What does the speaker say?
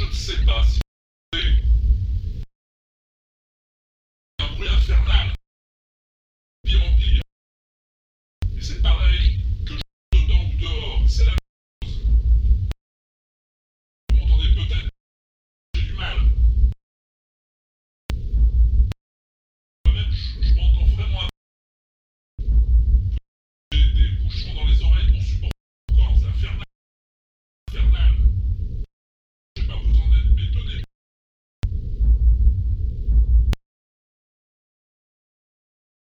je ne sais pas. si